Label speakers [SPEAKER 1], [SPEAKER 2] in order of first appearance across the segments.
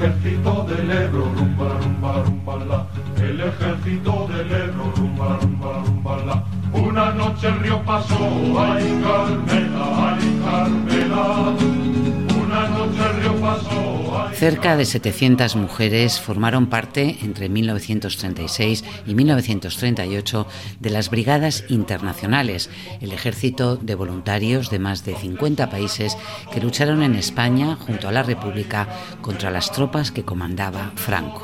[SPEAKER 1] ejército del Ebro, rumba, rumba, rumba. El ejército del Ebro, rumba, rumba, rumba. Una noche el río pasó, ay Carmela, ay Carmela.
[SPEAKER 2] Cerca de 700 mujeres formaron parte entre 1936 y 1938 de las Brigadas Internacionales, el ejército de voluntarios de más de 50 países que lucharon en España junto a la República contra las tropas que comandaba Franco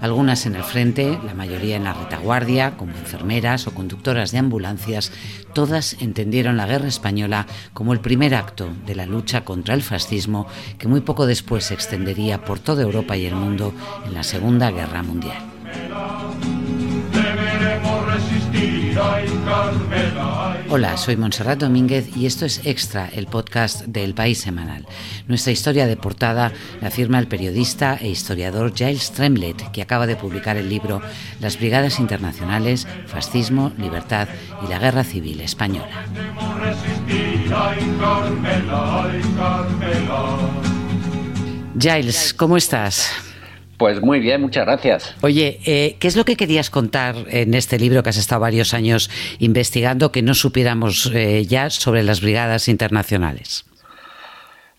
[SPEAKER 2] algunas en el frente, la mayoría en la retaguardia, como enfermeras o conductoras de ambulancias, todas entendieron la guerra española como el primer acto de la lucha contra el fascismo que muy poco después se extendería por toda Europa y el mundo en la Segunda Guerra Mundial. Hola, soy Montserrat Domínguez y esto es Extra, el podcast del País Semanal. Nuestra historia de portada la firma el periodista e historiador Giles Tremlett, que acaba de publicar el libro Las Brigadas Internacionales, Fascismo, Libertad y la Guerra Civil Española. Giles, ¿cómo estás?
[SPEAKER 3] Pues muy bien, muchas gracias.
[SPEAKER 2] Oye, eh, ¿qué es lo que querías contar en este libro que has estado varios años investigando que no supiéramos eh, ya sobre las brigadas internacionales?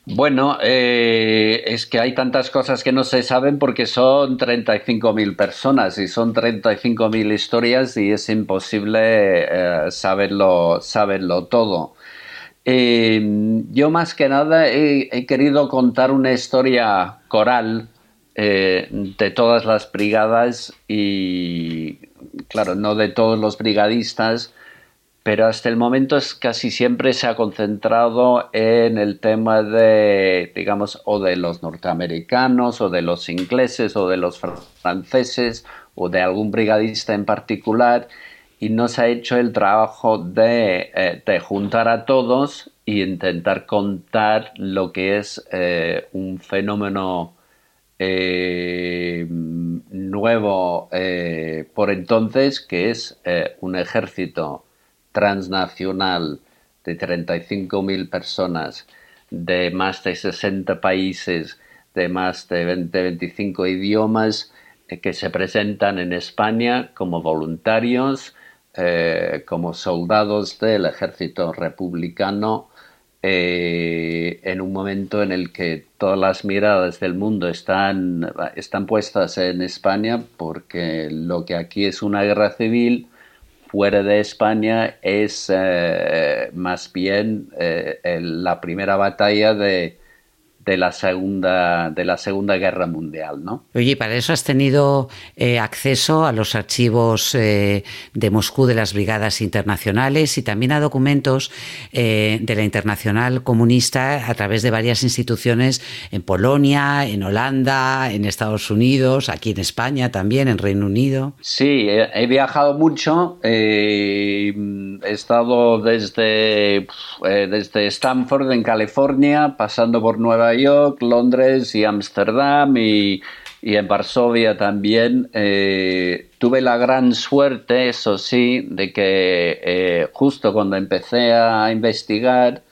[SPEAKER 3] Bueno, eh, es que hay tantas cosas que no se saben porque son 35.000 personas y son 35.000 historias y es imposible saberlo, saberlo todo. yo más que nada he, querido contar una historia coral eh, de todas las brigadas y, claro, no de todos los brigadistas, pero hasta el momento es casi siempre se ha concentrado en el tema de, digamos, o de los norteamericanos, o de los ingleses, o de los franceses, o de algún brigadista en particular, y no se ha hecho el trabajo de, eh, juntar a todos y intentar contar lo que es eh, un fenómeno eh, nuevo eh, por entonces, que es eh, un ejército transnacional de 35.000 personas, de más de 60 países, de más de 20-25 idiomas, que se presentan en España como voluntarios, como soldados del ejército republicano eh, en un momento en el que todas las miradas del mundo están, están puestas en España, porque lo que aquí es una guerra civil, fuera de España es eh, más bien eh, la primera batalla de, de la segunda de la segunda guerra mundial no
[SPEAKER 2] oye para eso has tenido eh, acceso a los archivos eh, de Moscú de las brigadas internacionales y también a documentos eh, de la internacional comunista a través de varias instituciones en Polonia en Holanda en Estados Unidos aquí en España también en Reino Unido
[SPEAKER 3] sí he, viajado mucho he estado desde desde Stanford en California pasando por Nueva Londres y Ámsterdam y, en Varsovia también. Eh, tuve la gran suerte, eso sí, de que eh, justo cuando empecé a investigar,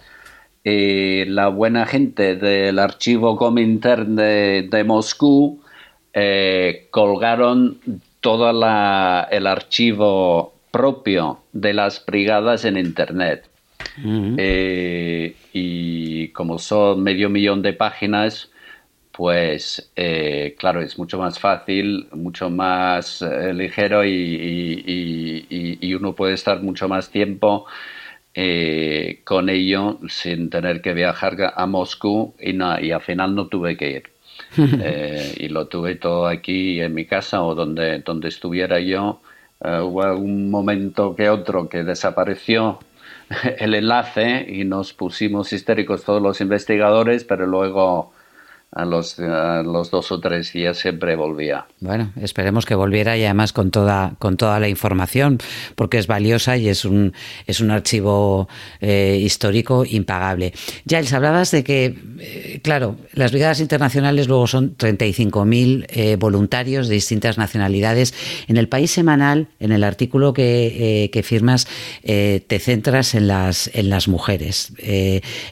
[SPEAKER 3] eh, la buena gente del archivo Comintern de, de Moscú colgaron todo el archivo propio de las brigadas en Internet. Eh, y como son medio millón de páginas, pues eh, claro, es mucho más fácil, mucho más eh, ligero y, uno puede estar mucho más tiempo con ello sin tener que viajar a Moscú y, y al final no tuve que ir. y lo tuve todo aquí en mi casa o donde, donde estuviera yo. hubo un momento que otro que desapareció el enlace y nos pusimos histéricos todos los investigadores, pero luego a los, los dos o tres días siempre volvía.
[SPEAKER 2] Bueno, esperemos que volviera y además con toda, con toda la información, porque es valiosa y es un, es un archivo eh, histórico impagable. les hablabas de que eh, claro, las brigadas internacionales luego son 35.000 eh, voluntarios de distintas nacionalidades. En el país semanal, en el artículo que, eh, firmas, eh, te centras en las, en las mujeres.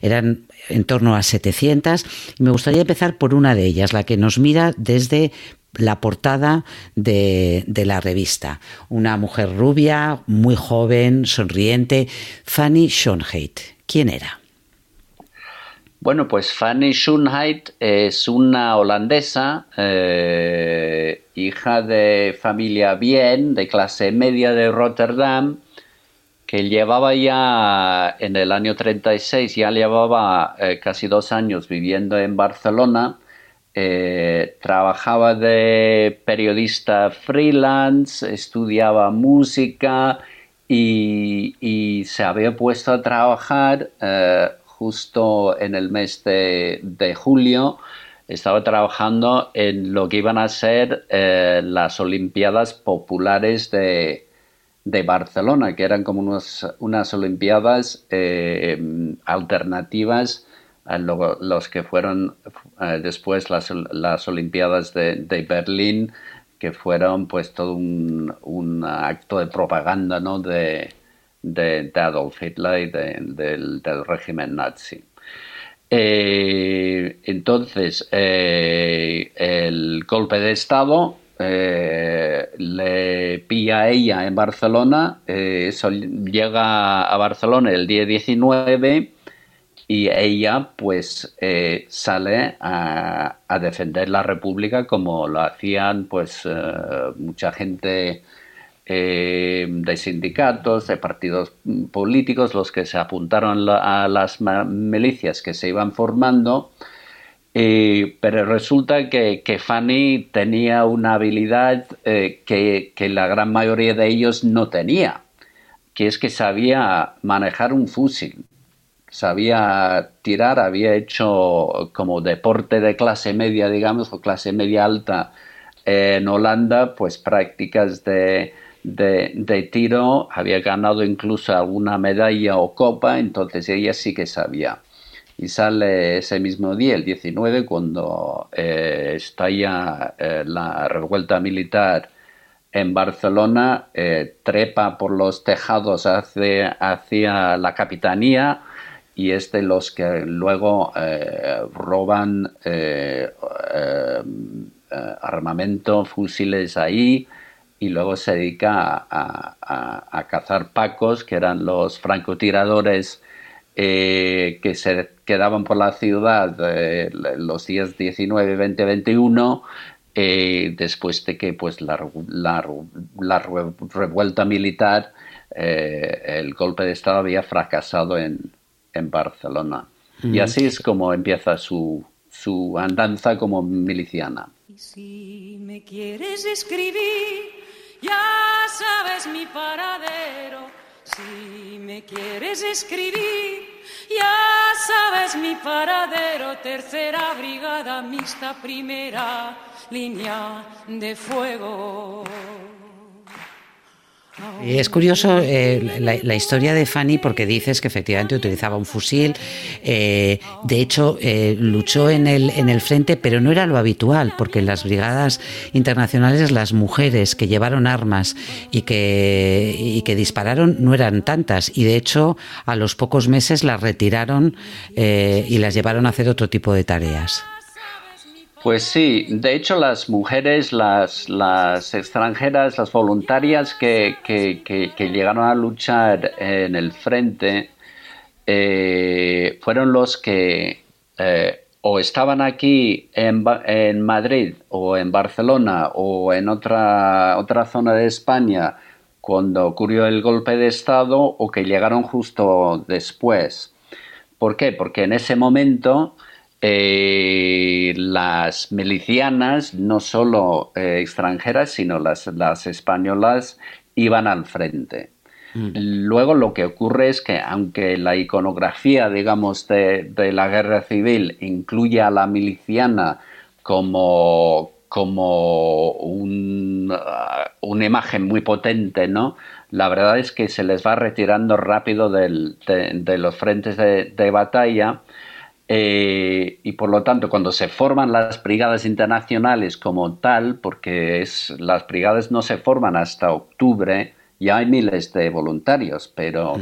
[SPEAKER 2] eran en torno a 700 y me gustaría empezar por una de ellas, la que nos mira desde la portada de, la revista. Una mujer rubia, muy joven, sonriente, Fanny Schoenheit. ¿Quién era?
[SPEAKER 3] Bueno, pues Fanny Schoenheit es una holandesa, eh, hija de familia bien, de clase media de Rotterdam, que llevaba ya en el año 36, ya llevaba eh, casi dos años viviendo en Barcelona, eh, trabajaba de periodista freelance, estudiaba música y, se había puesto a trabajar justo en el mes de, julio, estaba trabajando en lo que iban a ser eh, las Olimpiadas Populares de, Barcelona, que eran como unas Olimpiadas eh, alternativas a los que fueron eh, después las, Olimpiadas de, Berlín, que fueron pues todo un, un acto de propaganda ¿no? de, de, Adolf Hitler y del, régimen nazi. Eh, entonces, eh, el golpe de Estado eh, le pilla a ella en Barcelona, llega a Barcelona el día 19 y ella pues sale a, a, defender la República como lo hacían pues mucha gente eh, de sindicatos, de partidos políticos, los que se apuntaron a las milicias que se iban formando. Eh, pero resulta que, Fanny tenía una habilidad eh, que, la gran mayoría de ellos no tenía, que es que sabía manejar un fusil, sabía tirar, había hecho como deporte de clase media, digamos, o clase media alta en Holanda, pues prácticas de, tiro, había ganado incluso alguna medalla o copa, entonces ella sí que sabía. Y sale ese mismo día, el 19, cuando eh, estalla eh, la revuelta militar en Barcelona, eh, trepa por los tejados hacia, hacia, la capitanía y es de los que luego roban armamento, fusiles ahí, y luego se dedica a, cazar pacos, que eran los francotiradores eh, que se quedaban por la ciudad eh, los días 19, 20, 21, después de que pues, la, revuelta militar, eh, el golpe de Estado había fracasado en, Barcelona. Y así es como empieza su, su andanza como miliciana.
[SPEAKER 4] Si me quieres escribir ya sabes mi paradero. Si me quieres escribir, ya sabes mi paradero. Tercera brigada mixta, primera línea de fuego.
[SPEAKER 2] Es curioso eh, la, historia de Fanny porque dices que efectivamente utilizaba un fusil. Eh, de hecho, eh, luchó en el, en el frente, pero no era lo habitual, porque en las brigadas internacionales las mujeres que llevaron armas y que, y que dispararon no eran tantas. Y de hecho, a los pocos meses las retiraron y las llevaron a hacer otro tipo de tareas.
[SPEAKER 3] Pues sí, de hecho las mujeres, las, las extranjeras, las voluntarias que, llegaron a luchar en el frente eh, fueron los que eh, o estaban aquí en, en, Madrid o en Barcelona o en otra, otra zona de España cuando ocurrió el golpe de Estado o que llegaron justo después. ¿Por qué? Porque en ese momento eh, las milicianas, no solo eh, extranjeras, sino las, españolas, iban al frente. Mm. Luego lo que ocurre es que aunque la iconografía, digamos, de, la guerra civil incluye a la miliciana como, como uh, una imagen muy potente, ¿no? La verdad es que se les va retirando rápido de, los frentes de batalla Eh, y por lo tanto, cuando se forman las brigadas internacionales como tal, porque es, las brigadas no se forman hasta octubre, ya hay miles de voluntarios, pero,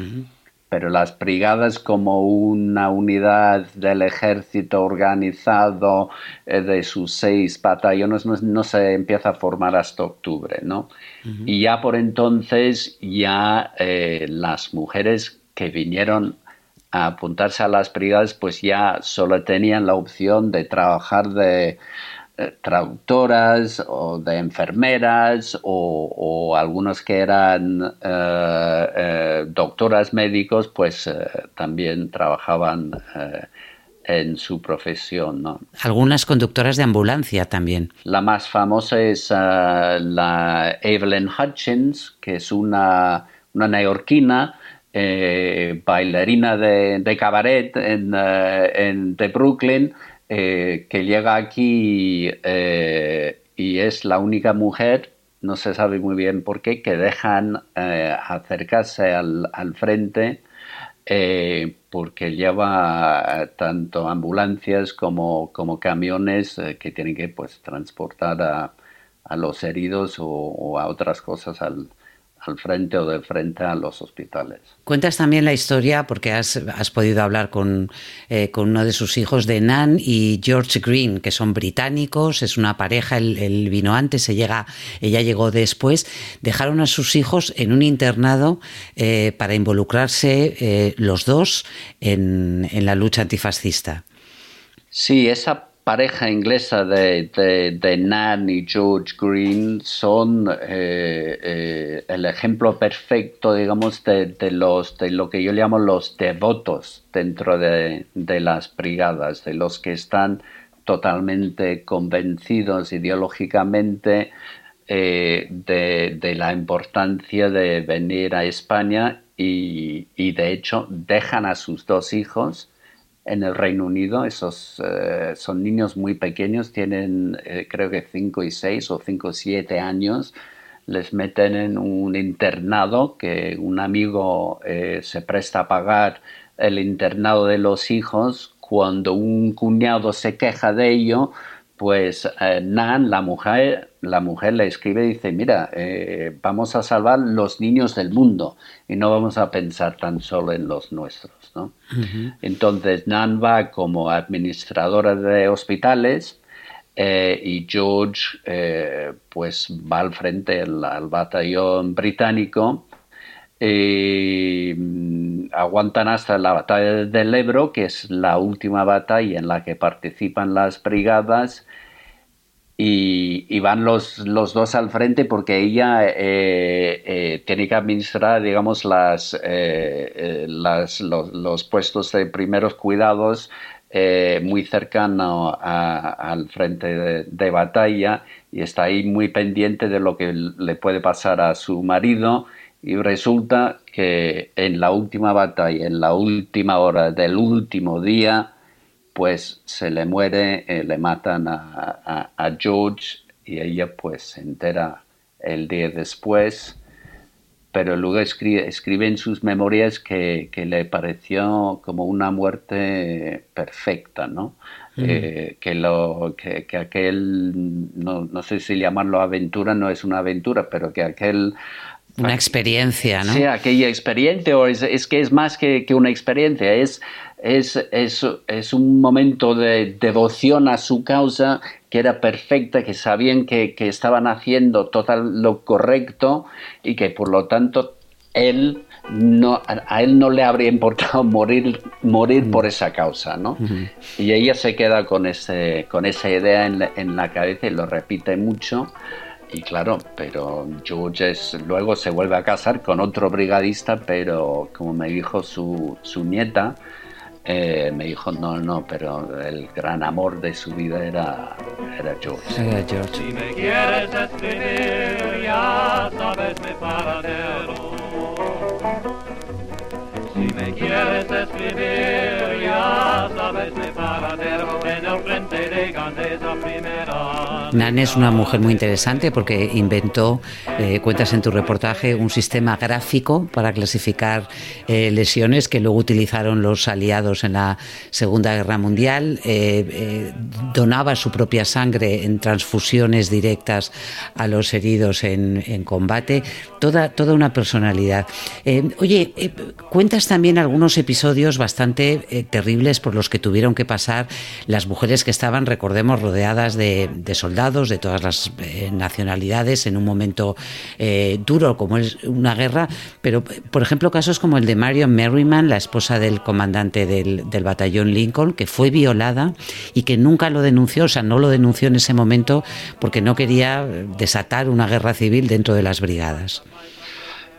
[SPEAKER 3] pero las brigadas como una unidad del ejército organizado eh, de sus seis batallones no, se empieza a formar hasta octubre, ¿no? Y ya por entonces ya eh, las mujeres que vinieron a apuntarse a las brigadas, pues ya solo tenían la opción de trabajar de eh, traductoras o de enfermeras o, algunos que eran eh, eh, doctoras médicos, pues también trabajaban en su profesión. ¿no?
[SPEAKER 2] Algunas conductoras de ambulancia también.
[SPEAKER 3] La más famosa es la Evelyn Hutchins, que es una, una neoyorquina eh, bailarina de, cabaret en, eh, de Brooklyn, eh, que llega aquí y es la única mujer, no se sabe muy bien por qué, que dejan acercarse al, frente porque lleva tanto ambulancias como, como camiones que tienen que pues, transportar a, a los heridos o, a otras cosas al, al frente o de frente a los hospitales.
[SPEAKER 2] Cuentas también la historia, porque has, podido hablar con, eh, con, uno de sus hijos, de Nan y George Green, que son británicos, es una pareja, él, vino antes, se llega, ella llegó después, dejaron a sus hijos en un internado eh, para involucrarse eh, los dos en, en la lucha antifascista.
[SPEAKER 3] Sí, esa pareja inglesa de, de, Nan y George Green son eh, eh, el ejemplo perfecto, digamos, de, los, de lo que yo llamo los devotos dentro de, las brigadas, de los que están totalmente convencidos ideológicamente eh, de, la importancia de venir a España y, y de hecho dejan a sus dos hijos en el Reino Unido. Esos eh, son niños muy pequeños, tienen eh, creo que 5 y 6 o 5 y 7 años. Les meten en un internado que un amigo eh, se presta a pagar el internado de los hijos. Cuando un cuñado se queja de ello, pues Nan, la mujer, la mujer le escribe y dice, mira, vamos a salvar los niños del mundo y no vamos a pensar tan solo en los nuestros. Entonces, Nan va como administradora de hospitales eh, y George eh, pues va al frente al, batallón británico mm, aguantan hasta la batalla del Ebro, que es la última batalla en la que participan las brigadas y, van los, los, dos al frente porque ella eh, eh, tiene que administrar, digamos, eh, los, puestos de primeros cuidados muy cercano al frente de, batalla y está ahí muy pendiente de lo que le puede pasar a su marido y resulta que en la última batalla, en la última hora del último día, pues se le muere, eh, le matan a, George y ella pues se entera el día después, pero luego escribe, en sus memorias que, le pareció como una muerte perfecta, ¿no? Mm. Eh, que, lo, que, aquel, no, no, sé si llamarlo aventura, no es una aventura, pero que aquel
[SPEAKER 2] una experiencia, ¿no?
[SPEAKER 3] Sí, aquella experiencia, o es, que es más que, una experiencia, es, es, es, un momento de devoción a su causa que era perfecta, que sabían que, estaban haciendo total lo correcto y que por lo tanto él no, a él no le habría importado morir, morir por esa causa, ¿no? Y ella se queda con, ese, con esa idea en en la cabeza y lo repite mucho y claro, pero George luego se vuelve a casar con otro brigadista, pero como me dijo su, su nieta, eh, me dijo, no, no, pero el gran amor de su vida era, era George.
[SPEAKER 2] Era George.
[SPEAKER 1] Si me quieres escribir, ya sabes mi paradero. Si me quieres escribir, ya sabes mi paradero. En el frente de Gandesa primera
[SPEAKER 2] Nan es una mujer muy interesante porque inventó, eh, cuentas en tu reportaje, un sistema gráfico para clasificar eh, lesiones que luego utilizaron los aliados en la Segunda Guerra Mundial. Eh, donaba su propia sangre en transfusiones directas a los heridos en, combate. Toda, toda una personalidad. oye, cuentas también algunos episodios bastante terribles por los que tuvieron que pasar las mujeres que estaban, recordemos, rodeadas de, soldados de todas las eh, nacionalidades en un momento eh, duro como es una guerra, pero por ejemplo casos como el de Marion Merriman, la esposa del comandante del, del batallón Lincoln, que fue violada y que nunca lo denunció, o sea, no lo denunció en ese momento porque no quería desatar una guerra civil dentro de las brigadas.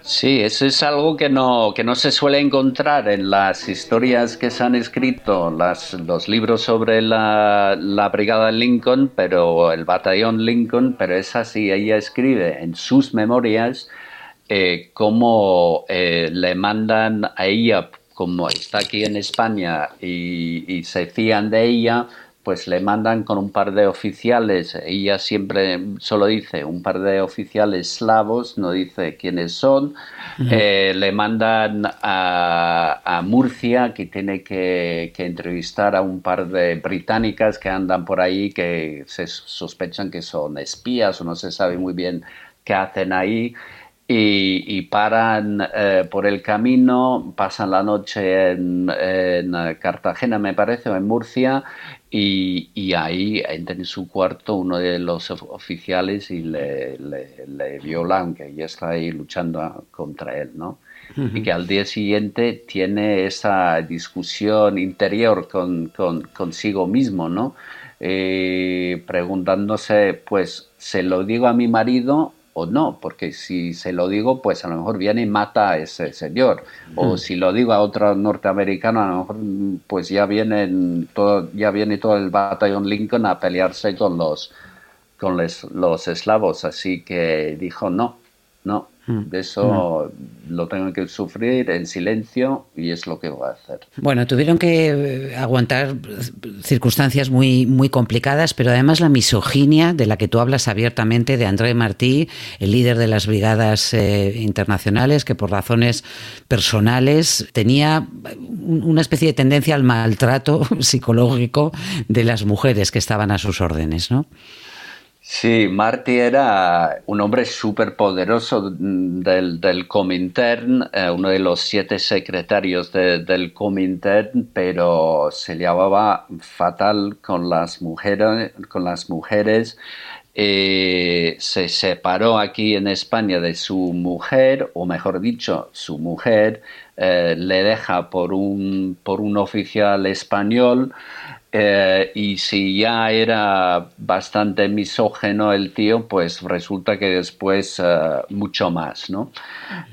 [SPEAKER 3] Sí, eso es algo que no, que no se suele encontrar en las historias que se han escrito, las, los libros sobre la, la Brigada Lincoln, pero el batallón Lincoln, pero es así, ella escribe en sus memorias eh, cómo eh, le mandan a ella, como está aquí en España, y, y se fían de ella, pues le mandan con un par de oficiales, ella siempre solo dice un par de oficiales slavos, no dice quiénes son, eh, le mandan a, Murcia que tiene que, entrevistar a un par de británicas que andan por ahí que se sospechan que son espías o no se sabe muy bien qué hacen ahí. Y, paran eh, por el camino, pasan la noche en, Cartagena, me parece, o en Murcia, y, ahí entra en su cuarto uno de los oficiales y le, le, violan, que ya está ahí luchando contra él, ¿no? Y que al día siguiente tiene esa discusión interior con, consigo mismo, ¿no? Eh, preguntándose, pues, ¿se lo digo a mi marido o no, porque si se lo digo, pues a lo mejor viene y mata a ese señor. O si lo digo a otro norteamericano, a lo mejor pues ya vienen todo, ya viene todo el batallón Lincoln a pelearse con los con los eslavos. Así que dijo no, no. De eso mm. lo tengo que sufrir en silencio y es lo que voy a hacer.
[SPEAKER 2] Bueno, tuvieron que eh, aguantar circunstancias muy, muy complicadas, pero además la misoginia de la que tú hablas abiertamente de André Martí, el líder de las brigadas eh, internacionales, que por razones personales tenía una especie de tendencia al maltrato psicológico de las mujeres que estaban a sus órdenes, ¿no?
[SPEAKER 3] Sí, Marty era un hombre súper poderoso del, Comintern, eh, uno de los siete secretarios del Comintern, pero se llevaba fatal con las mujeres, con las mujeres. Eh, se separó aquí en España de su mujer, o mejor dicho, su mujer eh, le deja por un, por un oficial español. Eh, y si ya era bastante misógeno el tío, pues resulta que después eh, mucho más, ¿no?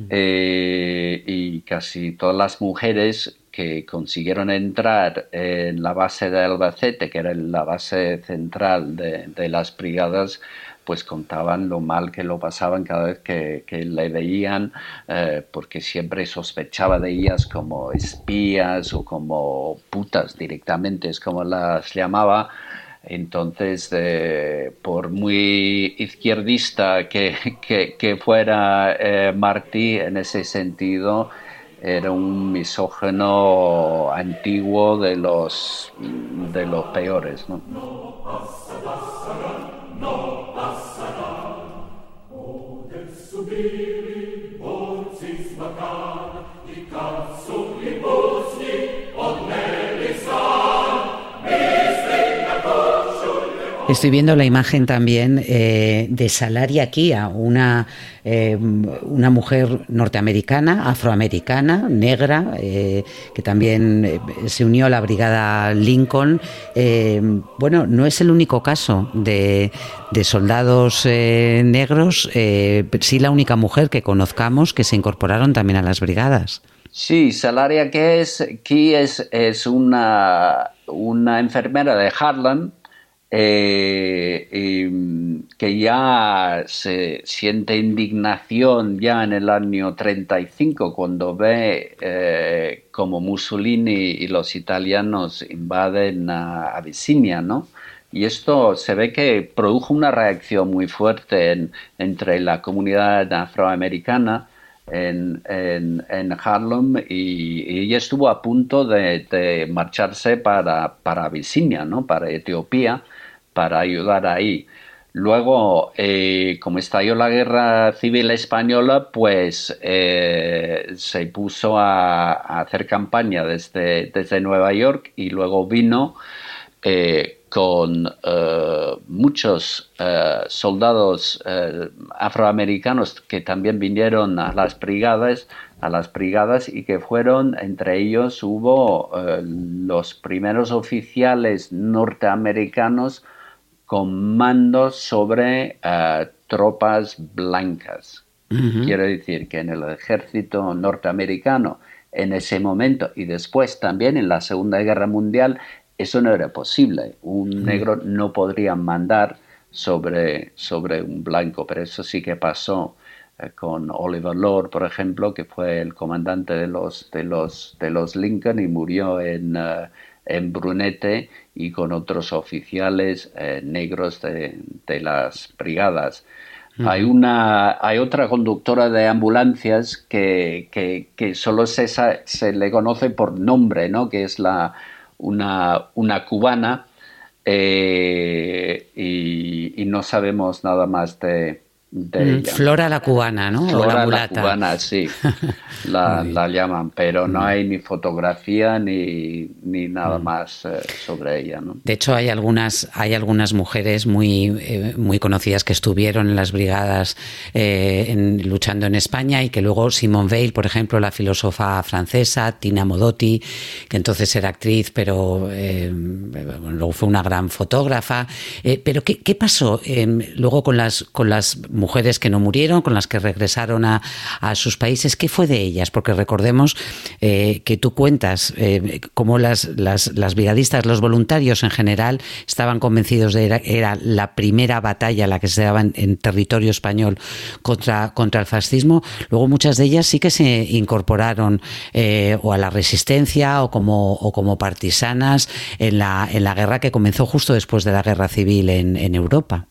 [SPEAKER 3] Eh, y casi todas las mujeres que consiguieron entrar en la base de Albacete, que era la base central de, de las brigadas, pues contaban lo mal que lo pasaban cada vez que, le veían, eh, porque siempre sospechaba de ellas como espías o como putas directamente, es como las llamaba. Entonces, eh, por muy izquierdista que, que, fuera eh, Martí en ese sentido, era un misógeno antiguo de los, de los peores. ¿no?
[SPEAKER 2] Be Estoy viendo la imagen también eh, de Salaria Kia, una, eh, una mujer norteamericana, afroamericana, negra, eh, que también se unió a la brigada Lincoln. bueno, no es el único caso de, de soldados negros, sí la única mujer que conozcamos que se incorporaron también a las brigadas.
[SPEAKER 3] Sí, Salaria Kia es, es, es una, una enfermera de Harlem eh, que ya se siente indignación ya en el año 35 cuando ve eh, como Mussolini y los italianos invaden a Abisinia, ¿no? Y esto se ve que produjo una reacción muy fuerte entre la comunidad afroamericana en, Harlem y, ella estuvo a punto de, marcharse para, para ¿no? para Etiopía, para ayudar ahí. Luego, eh, como estalló la guerra civil española, pues eh, se puso a, hacer campaña desde, desde, Nueva York y luego vino eh, con muchos soldados afroamericanos que también vinieron a las brigadas, a las brigadas y que fueron, entre ellos hubo los primeros oficiales norteamericanos con mandos sobre eh, tropas blancas. Quiero decir que en el ejército norteamericano, en ese momento y después también en la Segunda Guerra Mundial, eso no era posible. Un negro no podría mandar sobre, sobre un blanco, pero eso sí que pasó eh, con Oliver Lord, por ejemplo, que fue el comandante de los, de los, de los Lincoln y murió en, eh, en Brunete y con otros oficiales eh, negros de, las brigadas. Hay, una, hay otra conductora de ambulancias que, que, solo se, se, le conoce por nombre, ¿no? que es la, una, una cubana, eh, y, no sabemos nada más de,
[SPEAKER 2] Mm, Flora la cubana, ¿no?
[SPEAKER 3] Flora la, cubana, sí, la, llaman, pero no mm. hay ni fotografía ni, ni nada mm. más eh, sobre ella, ¿no?
[SPEAKER 2] De hecho, hay algunas, hay algunas mujeres muy, eh, muy conocidas que estuvieron en las brigadas eh, luchando en España y que luego Simone Veil, por ejemplo, la filósofa francesa, Tina Modotti, que entonces era actriz, pero luego fue una gran fotógrafa. pero ¿qué, qué pasó luego con las, con las mujeres que no murieron, con las que regresaron a, sus países. ¿Qué fue de ellas? Porque recordemos eh, que tú cuentas eh, cómo las, brigadistas, los voluntarios en general, estaban convencidos de que era, la primera batalla la que se daba en, territorio español contra, contra el fascismo. Luego muchas de ellas sí que se incorporaron eh, o a la resistencia o como, como partisanas en la, en la guerra que comenzó justo después de la guerra civil en Europa.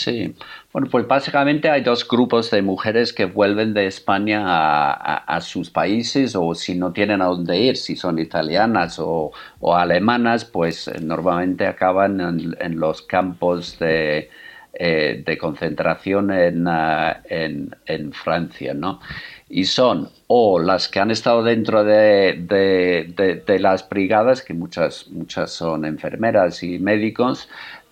[SPEAKER 3] Sí, bueno, pues básicamente hay dos grupos de mujeres que vuelven de España a, sus países o si no tienen a dónde ir, si son italianas o, alemanas, pues eh, normalmente acaban en, los campos de, eh, concentración en, en, Francia, ¿no? Y son o las que han estado dentro de, de las brigadas, que muchas, muchas son enfermeras y médicos,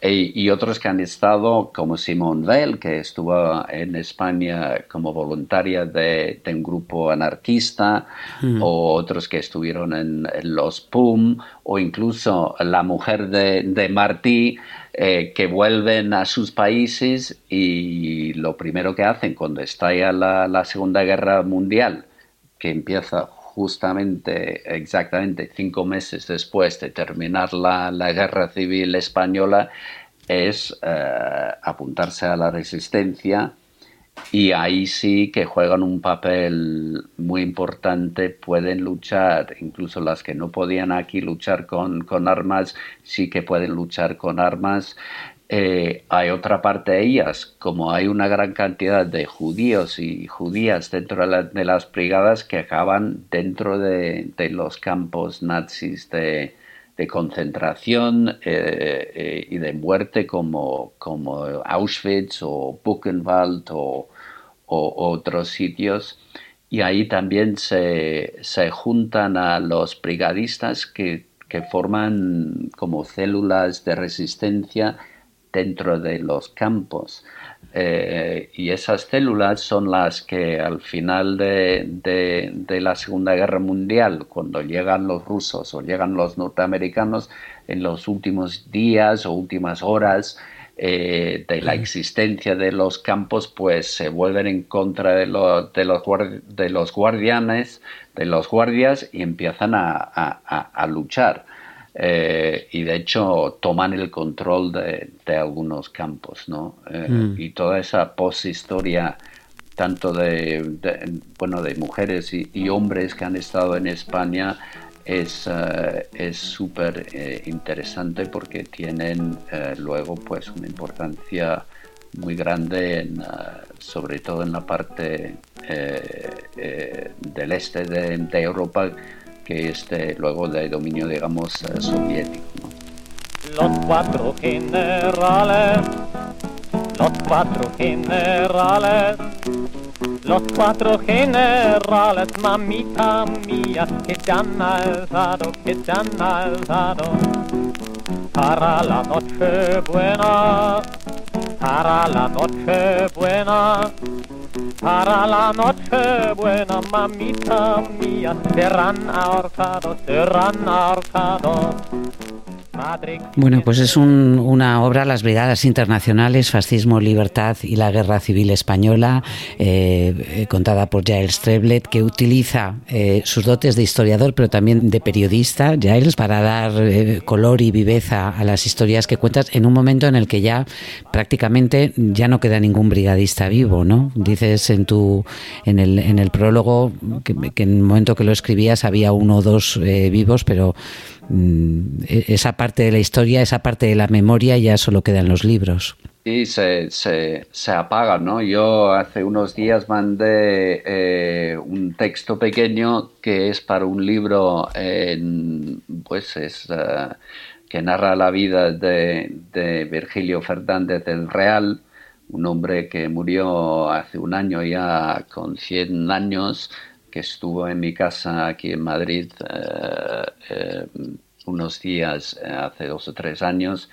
[SPEAKER 3] y, otros que han estado, como Simone Veil, que estuvo en España como voluntaria de, un grupo anarquista, hmm. o otros que estuvieron en, los PUM, o incluso la mujer de, Martí, eh, que vuelven a sus países y lo primero que hacen cuando estalla la, la Segunda Guerra Mundial, que empieza justamente, exactamente cinco meses después de terminar la, guerra civil española, es eh, apuntarse a la resistencia y ahí sí que juegan un papel muy importante, pueden luchar, incluso las que no podían aquí luchar con, con armas, sí que pueden luchar con armas eh, hay otra parte de ellas, como hay una gran cantidad de judíos y judías dentro de, las brigadas que acaban dentro de, los campos nazis de, concentración eh, eh, y de muerte como, como Auschwitz o Buchenwald o, otros sitios. Y ahí también se, se juntan a los brigadistas que, que forman como células de resistencia dentro de los campos. Eh, y esas células son las que al final de, la Segunda Guerra Mundial, cuando llegan los rusos o llegan los norteamericanos, en los últimos días o últimas horas eh, de la existencia de los campos, pues se vuelven en contra de, los, de los, de los guardianes, de los guardias y empiezan a luchar. Eh, y de hecho toman el control de, algunos campos, ¿no? Eh, mm. Y toda esa poshistoria tanto de, bueno de mujeres y, hombres que han estado en España es es súper interesante porque tienen luego pues una importancia muy grande en, sobre todo en la parte del este de, Europa que este luego de dominio digamos soviético
[SPEAKER 5] los cuatro generales los cuatro generales los cuatro generales, mamita mía, que se han alzado, que se han alzado para la noche buena, para la noche buena, para la noche buena, mamita mía, serán ahorcados, serán ahorcados.
[SPEAKER 2] Bueno, pues es una obra, Las Brigadas Internacionales, Fascismo, Libertad y la Guerra Civil Española, eh, eh, contada por Giles Treblet, que utiliza eh, sus dotes de historiador, pero también de periodista, Giles, para dar color y viveza a las historias que cuentas en un momento en el que ya prácticamente ya no queda ningún brigadista vivo, ¿no? Dices en tu en el, en el prólogo que, que en el momento que lo escribías había uno o dos vivos, pero esa parte de la historia, esa parte de la memoria ya solo queda en los libros.
[SPEAKER 3] Sí, se, se, se apaga, ¿no? Yo hace unos días mandé eh, un texto pequeño que es para un libro, en, pues es, eh, que narra la vida de, de Virgilio Fernández del Real, un hombre que murió hace un año ya con 100 años, que estuvo en mi casa aquí en Madrid eh, eh, unos días eh, hace dos o tres años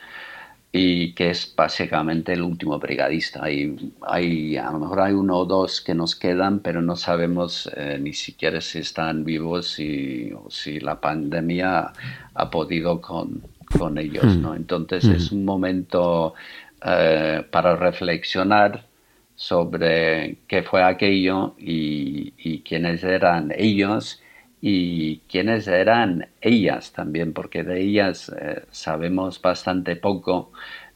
[SPEAKER 3] y que es básicamente el último brigadista. Hay, hay, a lo mejor hay uno o dos que nos quedan, pero no sabemos ni siquiera si están vivos y, o si la pandemia ha podido con, con ellos. ¿no? Hmm. Entonces es hmm. un momento para reflexionar sobre qué fue aquello y, quiénes eran ellos y quiénes eran ellas también, porque de ellas eh, sabemos bastante poco.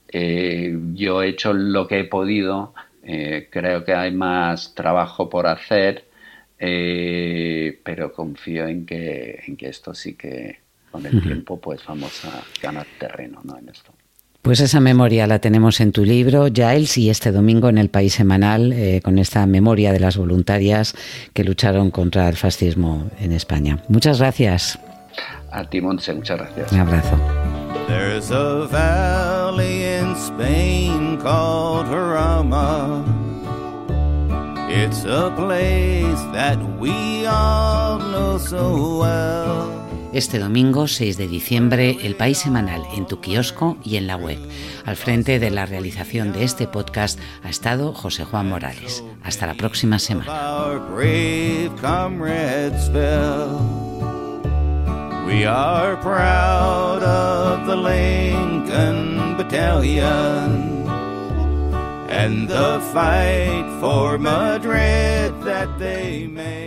[SPEAKER 3] Eh, yo he hecho lo que he podido, eh, creo que hay más trabajo por hacer, pero confío en que, en que esto sí que con el tiempo pues vamos a ganar terreno ¿no? en esto.
[SPEAKER 2] Pues esa memoria la tenemos en tu libro, Giles, y este domingo en el País Semanal, eh, con esta memoria de las voluntarias que lucharon contra el fascismo en España. Muchas gracias.
[SPEAKER 3] A ti, Montse, muchas gracias.
[SPEAKER 2] Un abrazo.
[SPEAKER 6] There's a valley in Spain called Jarama. It's a place that we all know so well.
[SPEAKER 2] Este domingo 6 de diciembre, El País Semanal en tu kiosco y en la web. Al frente de la realización de este podcast ha estado José Juan Morales. Hasta la próxima semana. We are proud of the Lincoln Battalion and the fight for Madrid that they made.